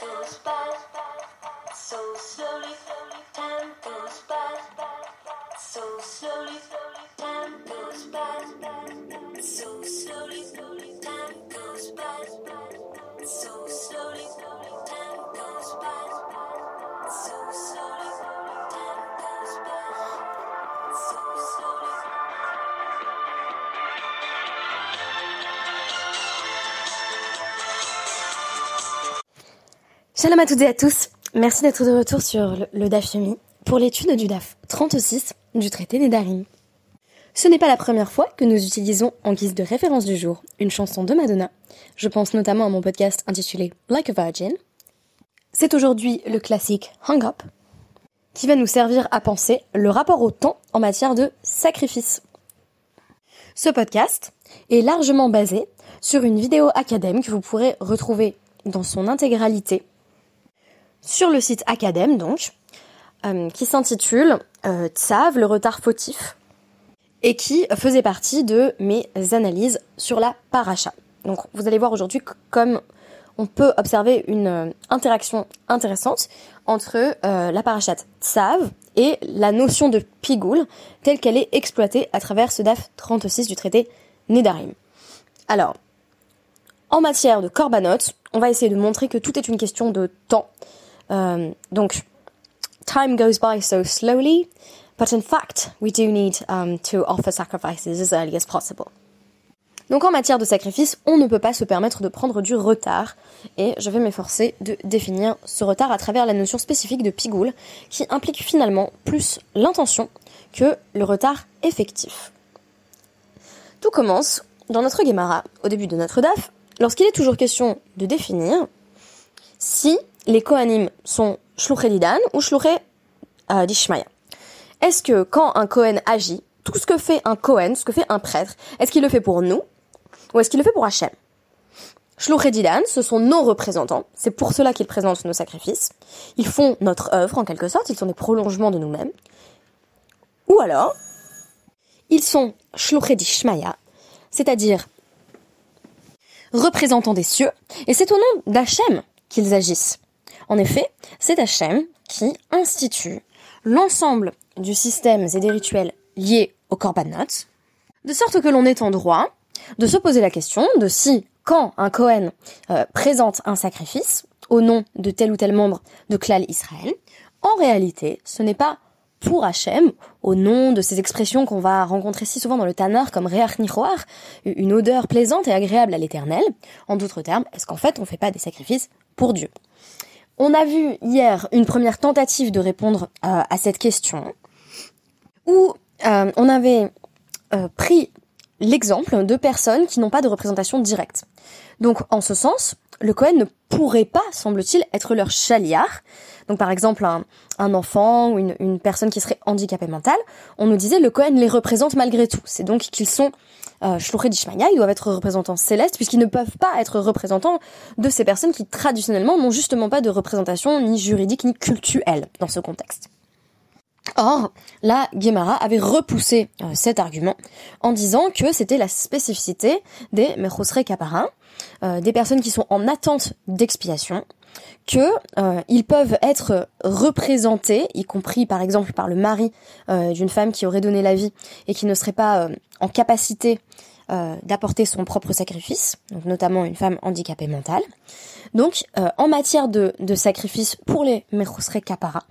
goes by so slowly. Shalom à toutes et à tous. Merci d'être de retour sur le, le DAF pour l'étude du DAF 36 du traité des Darim. Ce n'est pas la première fois que nous utilisons en guise de référence du jour une chanson de Madonna. Je pense notamment à mon podcast intitulé Like a Virgin. C'est aujourd'hui le classique Hang Up qui va nous servir à penser le rapport au temps en matière de sacrifice. Ce podcast est largement basé sur une vidéo acadème que vous pourrez retrouver dans son intégralité sur le site Academ donc, euh, qui s'intitule euh, Tsav, le retard fautif, et qui faisait partie de mes analyses sur la paracha. Donc vous allez voir aujourd'hui comme on peut observer une euh, interaction intéressante entre la parachat Tsav et la notion de pigoul telle qu'elle est exploitée à travers ce DAF 36 du traité Nedarim. Alors, en matière de korbanot, on va essayer de montrer que tout est une question de temps. Euh, donc, time goes by so slowly, but in fact, we do need um, to offer sacrifices as early as possible. Donc en matière de sacrifice, on ne peut pas se permettre de prendre du retard, et je vais m'efforcer de définir ce retard à travers la notion spécifique de pigoul, qui implique finalement plus l'intention que le retard effectif. Tout commence dans notre Gemara, au début de notre DAF, lorsqu'il est toujours question de définir si les Kohanim sont Shluché Didan ou Shluché euh, d'Ishmaïa. Est-ce que quand un Kohen agit, tout ce que fait un Kohen, ce que fait un prêtre, est-ce qu'il le fait pour nous ou est-ce qu'il le fait pour Hachem? Shluché Didan, ce sont nos représentants, c'est pour cela qu'ils présentent nos sacrifices. Ils font notre œuvre en quelque sorte, ils sont des prolongements de nous-mêmes. Ou alors, ils sont Shluché d'Ishmaïa, c'est-à-dire représentants des cieux, et c'est au nom d'Hachem qu'ils agissent. En effet, c'est Hachem qui institue l'ensemble du système et des rituels liés au korbanot, de sorte que l'on est en droit de se poser la question de si, quand un Kohen euh, présente un sacrifice au nom de tel ou tel membre de Klal Israël, en réalité, ce n'est pas pour Hachem, au nom de ces expressions qu'on va rencontrer si souvent dans le Tanar comme Reach Nichoar, une odeur plaisante et agréable à l'éternel. En d'autres termes, est-ce qu'en fait on ne fait pas des sacrifices pour Dieu? On a vu hier une première tentative de répondre euh, à cette question, où euh, on avait euh, pris l'exemple de personnes qui n'ont pas de représentation directe. Donc en ce sens, le Cohen ne pourrait pas, semble-t-il, être leur chaliar. Donc par exemple, un, un enfant ou une, une, personne qui serait handicapée mentale, on nous disait le Cohen les représente malgré tout. C'est donc qu'ils sont euh, d'Ishmaïa, ils doivent être représentants célestes puisqu'ils ne peuvent pas être représentants de ces personnes qui traditionnellement n'ont justement pas de représentation ni juridique ni cultuelle dans ce contexte. Or, la Guémara avait repoussé euh, cet argument en disant que c'était la spécificité des Mechosre Kaparin, euh, des personnes qui sont en attente d'expiation, que euh, peuvent être représentés, y compris par exemple par le mari euh, d'une femme qui aurait donné la vie et qui ne serait pas euh, en capacité d'apporter son propre sacrifice, donc notamment une femme handicapée mentale. Donc, en matière de, de sacrifice pour les Mechosre Kapara,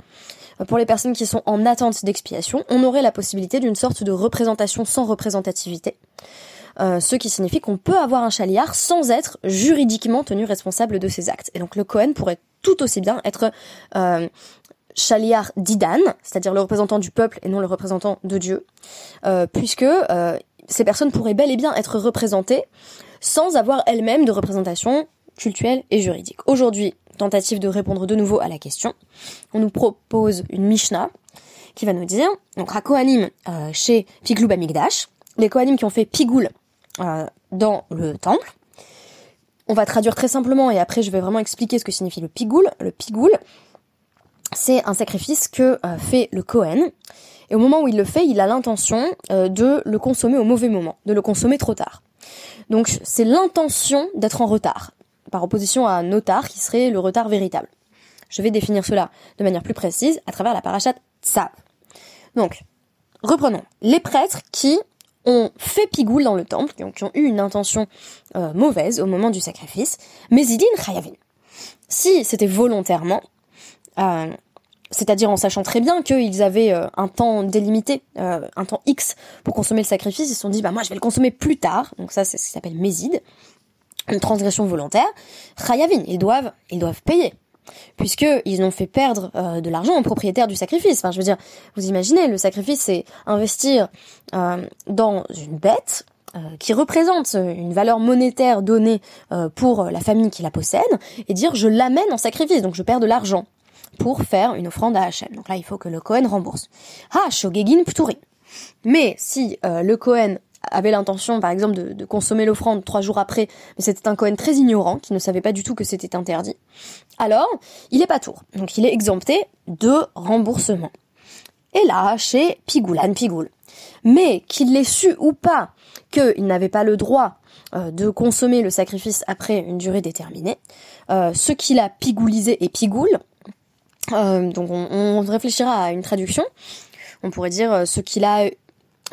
pour les personnes qui sont en attente d'expiation, on aurait la possibilité d'une sorte de représentation sans représentativité. Euh, ce qui signifie qu'on peut avoir un chaliard sans être juridiquement tenu responsable de ses actes. Et donc le Cohen pourrait tout aussi bien être euh, chaliard d'Idan, c'est-à-dire le représentant du peuple et non le représentant de Dieu, euh, puisque euh, ces personnes pourraient bel et bien être représentées sans avoir elles-mêmes de représentation culturelle et juridique. Aujourd'hui, tentative de répondre de nouveau à la question, on nous propose une Mishnah qui va nous dire, donc à euh, chez Piglou Bamigdash, les Kohanim qui ont fait Pigoul euh, dans le temple, on va traduire très simplement et après je vais vraiment expliquer ce que signifie le Pigoul. Le Pigoul, c'est un sacrifice que euh, fait le Kohen. Et au moment où il le fait, il a l'intention de le consommer au mauvais moment, de le consommer trop tard. Donc c'est l'intention d'être en retard. Par opposition à notar qui serait le retard véritable. Je vais définir cela de manière plus précise à travers la parachat Tsav. Donc, reprenons. Les prêtres qui ont fait pigoule dans le temple, qui ont, eu une intention euh, mauvaise au moment du sacrifice, mais idin chayavin. Si c'était volontairement, euh, c'est-à-dire en sachant très bien qu'ils avaient euh, un temps délimité, un temps X pour consommer le sacrifice, ils se sont dit bah moi je vais le consommer plus tard, donc ça c'est ce qui s'appelle méside, une transgression volontaire, chayavin, ils doivent, ils doivent payer puisqu'ils ont fait perdre euh, de l'argent aux propriétaires du sacrifice. Enfin, je veux dire, vous imaginez, le sacrifice, c'est investir euh, dans une bête euh, qui représente une valeur monétaire donnée pour la famille qui la possède, et dire je l'amène en sacrifice, donc je perds de l'argent pour faire une offrande à Hachem. Donc là, il faut que le Cohen rembourse. Ah, shogegin pturi. Mais si le Cohen avait l'intention, par exemple, de, consommer l'offrande trois jours après, mais c'était un Cohen très ignorant, qui ne savait pas du tout que c'était interdit, alors, il est pas tour. Donc, il est exempté de remboursement. Et là, chez Pigoulan Pigoul. Mais qu'il l'ait su ou pas qu'il n'avait pas le droit euh, de consommer le sacrifice après une durée déterminée, euh, ce qu'il a pigoulisé et pigoule, euh, donc on, on, réfléchira à une traduction, on pourrait dire ce qu'il a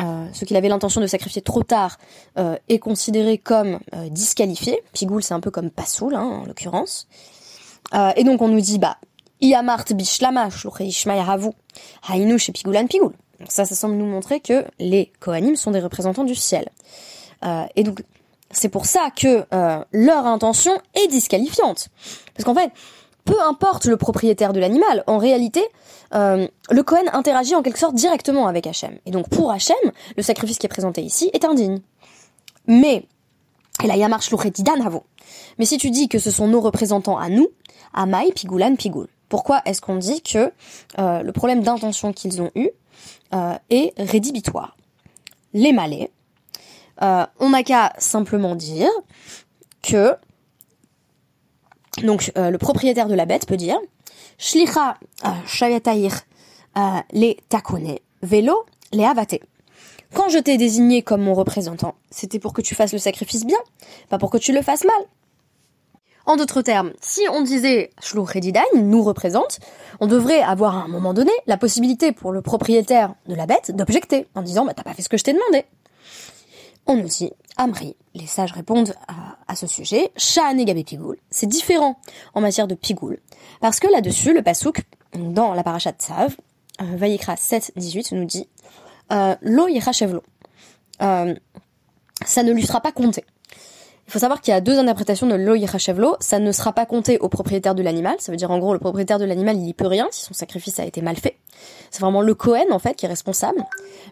euh, ce qu'il avait l'intention de sacrifier trop tard euh, est considéré comme euh, disqualifié. Pigoul, c'est un peu comme Passoul, hein, en l'occurrence. et donc on nous dit, bah, Iyamart bishlama hainu chez Pigoulan Pigoul. Ça, ça semble nous montrer que les Kohanim sont des représentants du ciel. et donc, c'est pour ça que leur intention est disqualifiante. Parce qu'en fait, peu importe le propriétaire de l'animal, en réalité, euh, le Cohen interagit en quelque sorte directement avec Hachem. Et donc pour Hachem, le sacrifice qui est présenté ici est indigne. Mais, et là Yamar Havo. Mais si tu dis que ce sont nos représentants à nous, Amai, Pigoulan, Pigoul. Pourquoi est-ce qu'on dit que euh, le problème d'intention qu'ils ont eu euh, est rédhibitoire? Les malais, on n'a qu'à simplement dire que donc euh, le propriétaire de la bête peut dire Shlicha euh, shayatair euh, les takone, vélo les avate. Quand je t'ai désigné comme mon représentant, c'était pour que tu fasses le sacrifice bien, pas pour que tu le fasses mal. En d'autres termes, si on disait Shluchedidain nous représente, on devrait avoir à un moment donné la possibilité pour le propriétaire de la bête d'objecter en disant bah t'as pas fait ce que je t'ai demandé. On nous dit Amri. Les sages répondent à, ce sujet. Sha'ane Pigoul. C'est différent en matière de Pigoul. Parce que là-dessus, le Pasouk, dans la parachat Tsav, euh, Vayikra 7, 18, nous dit euh, Lo euh, ça ne lui sera pas compté. Il faut savoir qu'il y a deux interprétations de lo. Ça ne sera pas compté au propriétaire de l'animal. Ça veut dire en gros le propriétaire de l'animal il y peut rien si son sacrifice a été mal fait. C'est vraiment le Cohen en fait qui est responsable.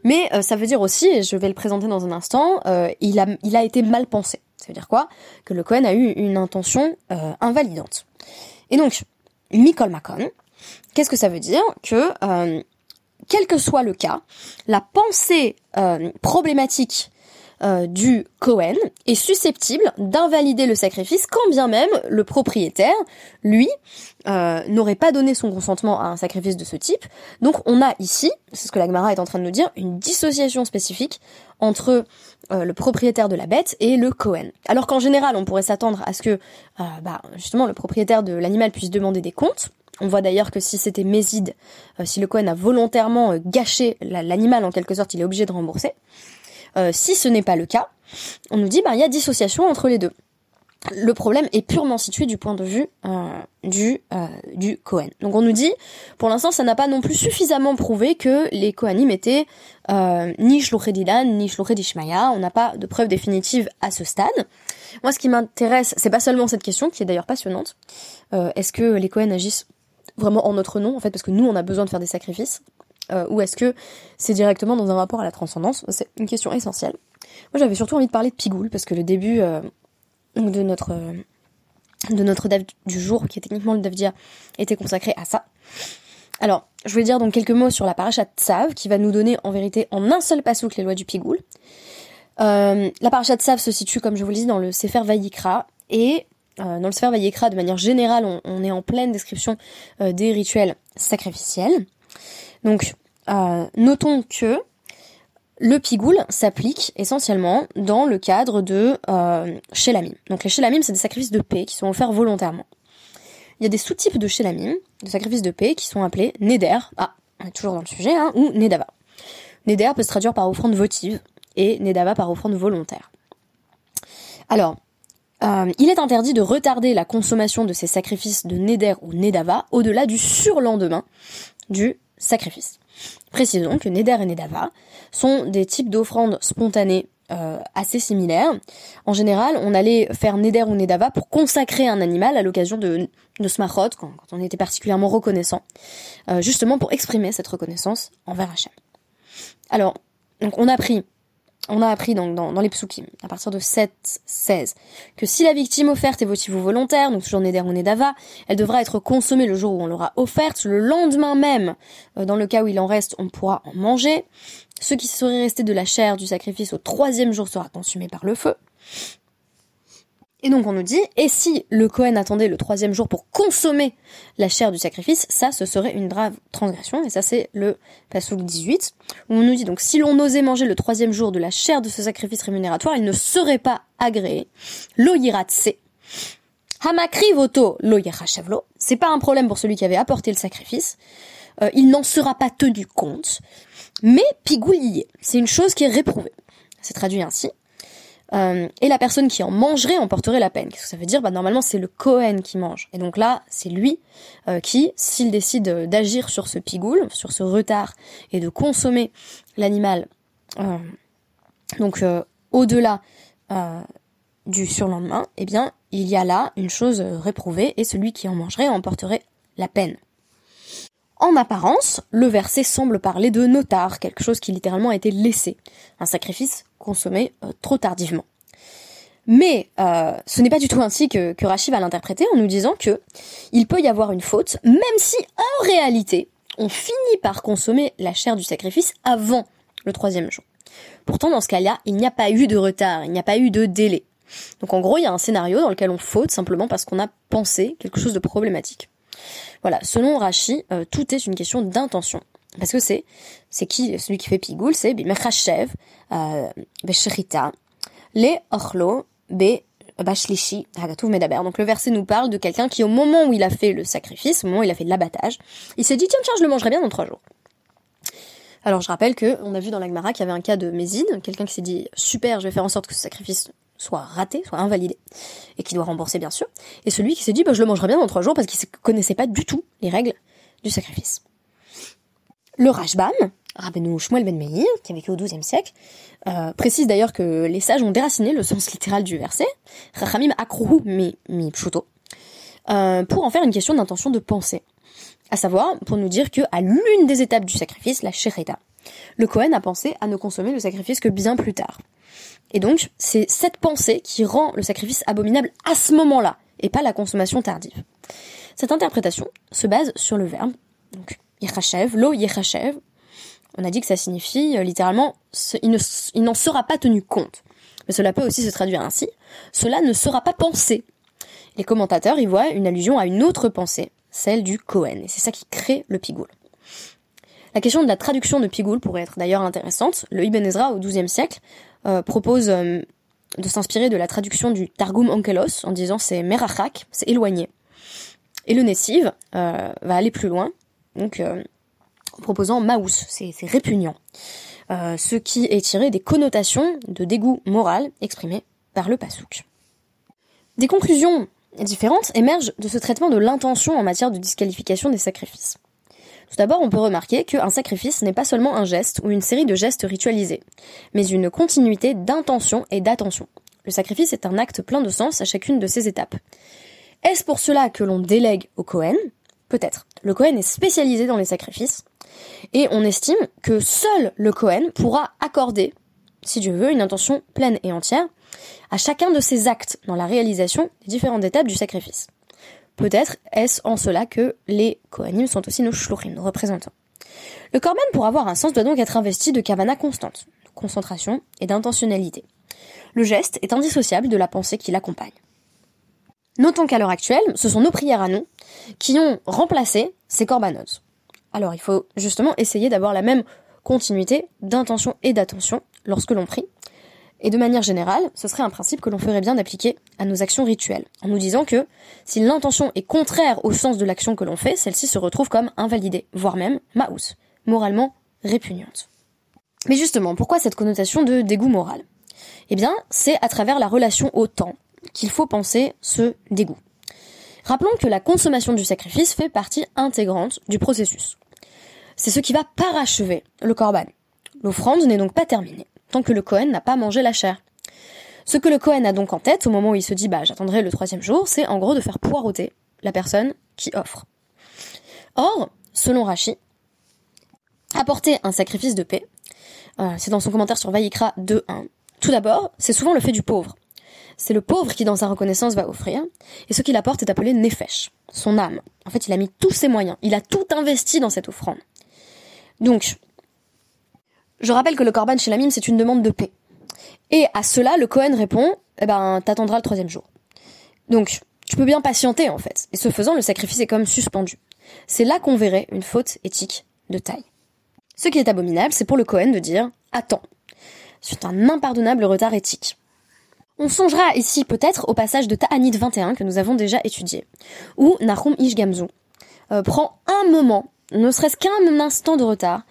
Mais euh, ça veut dire aussi, et je vais le présenter dans un instant, euh, il a été mal pensé. Ça veut dire quoi? Que le Cohen a eu une intention euh, invalidante. Et donc Mikol Makon, qu'est-ce que ça veut dire? Que quel que soit le cas, la pensée problématique euh, du Cohen est susceptible d'invalider le sacrifice quand bien même le propriétaire, lui, euh, n'aurait pas donné son consentement à un sacrifice de ce type. Donc on a ici, c'est ce que l'Agmara est en train de nous dire, une dissociation spécifique entre euh, le propriétaire de la bête et le Cohen. Alors qu'en général, on pourrait s'attendre à ce que bah, justement le propriétaire de l'animal puisse demander des comptes. On voit d'ailleurs que si c'était Méside, si le Cohen a volontairement gâché l'animal en quelque sorte, il est obligé de rembourser. Euh, si ce n'est pas le cas, on nous dit ben il y a dissociation entre les deux. Le problème est purement situé du point de vue euh, du euh, du Cohen. Donc on nous dit, pour l'instant, ça n'a pas non plus suffisamment prouvé que les Kohanim étaient euh, ni Shluchedidan ni Shluchedishmaya. On n'a pas de preuve définitive à ce stade. Moi, ce qui m'intéresse, c'est pas seulement cette question, qui est d'ailleurs passionnante. Est-ce que les Kohen agissent vraiment en notre nom, en fait, parce que nous, on a besoin de faire des sacrifices? Euh, ou est-ce que c'est directement dans un rapport à la transcendance? C'est une question essentielle. Moi j'avais surtout envie de parler de Pigoul, parce que le début euh, de notre euh, de notre du jour, qui est techniquement le DAF était consacré à ça. Alors, je vais dire donc quelques mots sur la paracha Tsav, qui va nous donner en vérité en un seul passouk les lois du Pigoul. la paracha Tsav se situe, comme je vous le dis, dans le Sefer Vayikra, et dans le Sefer Vayikra, de manière générale, on est en pleine description des rituels sacrificiels. Donc, euh, notons que le pigoul s'applique essentiellement dans le cadre de euh, shelamim. Donc les shelamim, c'est des sacrifices de paix qui sont offerts volontairement. Il y a des sous-types de shelamim, de sacrifices de paix, qui sont appelés neder, ah, on est toujours dans le sujet, hein, ou nedava. Neder peut se traduire par offrande votive, et nedava par offrande volontaire. Alors, euh, il est interdit de retarder la consommation de ces sacrifices de neder ou nedava au-delà du surlendemain du sacrifice. Précisons que neder et nedava sont des types d'offrandes spontanées euh, assez similaires. En général, on allait faire neder ou nedava pour consacrer un animal à l'occasion de, de quand, quand, on était particulièrement reconnaissant, euh, justement pour exprimer cette reconnaissance envers Hachem. Alors, donc on a pris on a appris donc dans, dans les psukim, à partir de 7, 16, que si la victime offerte est votive ou volontaire, donc toujours Neder ou Nedava, elle devra être consommée le jour où on l'aura offerte, le lendemain même, euh, dans le cas où il en reste, on pourra en manger. Ce qui serait resté de la chair du sacrifice au troisième jour sera consumé par le feu. Et donc on nous dit, et si le Cohen attendait le troisième jour pour consommer la chair du sacrifice, ça ce serait une grave transgression, et ça c'est le Passouk 18, où on nous dit donc si l'on osait manger le troisième jour de la chair de ce sacrifice rémunératoire, il ne serait pas agréé. Lo yiratse. Hamakri voto C'est pas un problème pour celui qui avait apporté le sacrifice. Euh, il n'en sera pas tenu compte. Mais pigoulier, c'est une chose qui est réprouvée. C'est traduit ainsi. Euh, et la personne qui en mangerait en porterait la peine. Qu'est-ce que ça veut dire? Bah normalement c'est le Cohen qui mange. Et donc là, c'est lui euh, qui, s'il décide d'agir sur ce pigoule, sur ce retard, et de consommer l'animal, euh, donc au-delà du surlendemain, eh bien il y a là une chose réprouvée, et celui qui en mangerait en porterait la peine. En apparence, le verset semble parler de notar, quelque chose qui littéralement a été laissé, un sacrifice consommé euh, trop tardivement. Mais euh, ce n'est pas du tout ainsi que, que Rachid va l'interpréter en nous disant que il peut y avoir une faute, même si en réalité on finit par consommer la chair du sacrifice avant le troisième jour. Pourtant, dans ce cas-là, il n'y a pas eu de retard, il n'y a pas eu de délai. Donc en gros, il y a un scénario dans lequel on faute simplement parce qu'on a pensé quelque chose de problématique. Voilà, selon Rashi, euh, tout est une question d'intention. Parce que c'est, c'est qui, celui qui fait pigoul, c'est Bimechachev, euh, Besherita, les Ochlo, Be Bashlishi, Hagatuv Medaber. Donc le verset nous parle de quelqu'un qui, au moment où il a fait le sacrifice, au moment où il a fait l'abattage, il s'est dit, tiens, tiens, je le mangerai bien dans trois jours. Alors je rappelle que on a vu dans l'Agmara qu'il y avait un cas de Mésine, quelqu'un qui s'est dit super, je vais faire en sorte que ce sacrifice soit raté, soit invalidé, et qui doit rembourser bien sûr, et celui qui s'est dit bah, je le mangerai bien dans trois jours parce qu'il ne connaissait pas du tout les règles du sacrifice. Le Rajbam, Rabbeinu Shmuel ben Meir, qui a vécu au XIIe siècle, euh, précise d'ailleurs que les sages ont déraciné le sens littéral du verset, Rachamim akruhu mi, pshuto, euh, pour en faire une question d'intention de pensée. À savoir, pour nous dire que à l'une des étapes du sacrifice, la shereta, le Kohen a pensé à ne consommer le sacrifice que bien plus tard. Et donc, c'est cette pensée qui rend le sacrifice abominable à ce moment-là, et pas la consommation tardive. Cette interprétation se base sur le verbe, donc yechachev, lo yechachev. On a dit que ça signifie euh, littéralement il n'en sera pas tenu compte. Mais cela peut aussi se traduire ainsi, cela ne sera pas pensé. Les commentateurs y voient une allusion à une autre pensée, celle du Cohen, et c'est ça qui crée le pigoul. La question de la traduction de pigoul pourrait être d'ailleurs intéressante. Le Ibn Ezra au XIIe siècle propose euh, de s'inspirer de la traduction du Targum Onkelos en disant c'est merachak, c'est éloigné. Et le Nessiv euh, va aller plus loin, donc en proposant maous, c'est répugnant. ce qui est tiré des connotations de dégoût moral exprimées par le pasouk. Des conclusions différentes émergent de ce traitement de l'intention en matière de disqualification des sacrifices. Tout d'abord, on peut remarquer qu'un sacrifice n'est pas seulement un geste ou une série de gestes ritualisés, mais une continuité d'intention et d'attention. Le sacrifice est un acte plein de sens à chacune de ces étapes. Est-ce pour cela que l'on délègue au Cohen Peut-être. Le Cohen est spécialisé dans les sacrifices, et on estime que seul le Cohen pourra accorder, si Dieu veut, une intention pleine et entière à chacun de ses actes dans la réalisation des différentes étapes du sacrifice. Peut-être est-ce en cela que les Kohanim sont aussi nos shluchim, nos représentants. Le korban, pour avoir un sens, doit donc être investi de kavana constante, de concentration et d'intentionnalité. Le geste est indissociable de la pensée qui l'accompagne. Notons qu'à l'heure actuelle, ce sont nos prières à nous qui ont remplacé ces korbanot. Alors il faut justement essayer d'avoir la même continuité d'intention et d'attention lorsque l'on prie. Et de manière générale, ce serait un principe que l'on ferait bien d'appliquer à nos actions rituelles, en nous disant que si l'intention est contraire au sens de l'action que l'on fait, celle-ci se retrouve comme invalidée, voire même maous, moralement répugnante. Mais justement, pourquoi cette connotation de dégoût moral? Eh bien, c'est à travers la relation au temps qu'il faut penser ce dégoût. Rappelons que la consommation du sacrifice fait partie intégrante du processus. C'est ce qui va parachever le corban. L'offrande n'est donc pas terminée, tant que le Cohen n'a pas mangé la chair. Ce que le Cohen a donc en tête au moment où il se dit bah j'attendrai le troisième jour, c'est en gros de faire poireauter la personne qui offre. Or, selon Rachi, apporter un sacrifice de paix, euh, c'est dans son commentaire sur Vaïkra 2.1. Tout d'abord, c'est souvent le fait du pauvre. C'est le pauvre qui, dans sa reconnaissance, va offrir, et ce qu'il apporte est appelé nefesh, son âme. En fait, il a mis tous ses moyens, il a tout investi dans cette offrande. Donc, je rappelle que le korban chez la mime, c'est une demande de paix. Et à cela, le Cohen répond, eh ben, t'attendras le troisième jour. Donc, tu peux bien patienter, en fait. Et ce faisant, le sacrifice est comme suspendu. C'est là qu'on verrait une faute éthique de taille. Ce qui est abominable, c'est pour le Cohen de dire Attends. C'est un impardonnable retard éthique. On songera ici peut-être au passage de Ta'anit 21 que nous avons déjà étudié, où Nahum Ishgamzu euh, prend un moment, ne serait-ce qu'un instant de retard,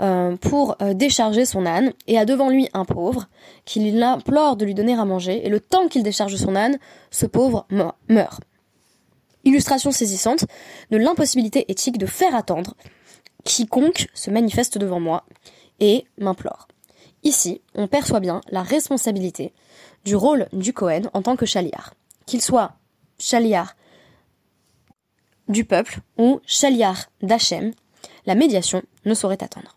euh, pour euh, décharger son âne, et a devant lui un pauvre, qui l'implore de lui donner à manger, et le temps qu'il décharge son âne, ce pauvre meurt. Illustration saisissante de l'impossibilité éthique de faire attendre quiconque se manifeste devant moi et m'implore. Ici, on perçoit bien la responsabilité du rôle du Cohen en tant que chaliar. Qu'il soit chaliar du peuple ou chaliar d'Hachem, la médiation ne saurait attendre.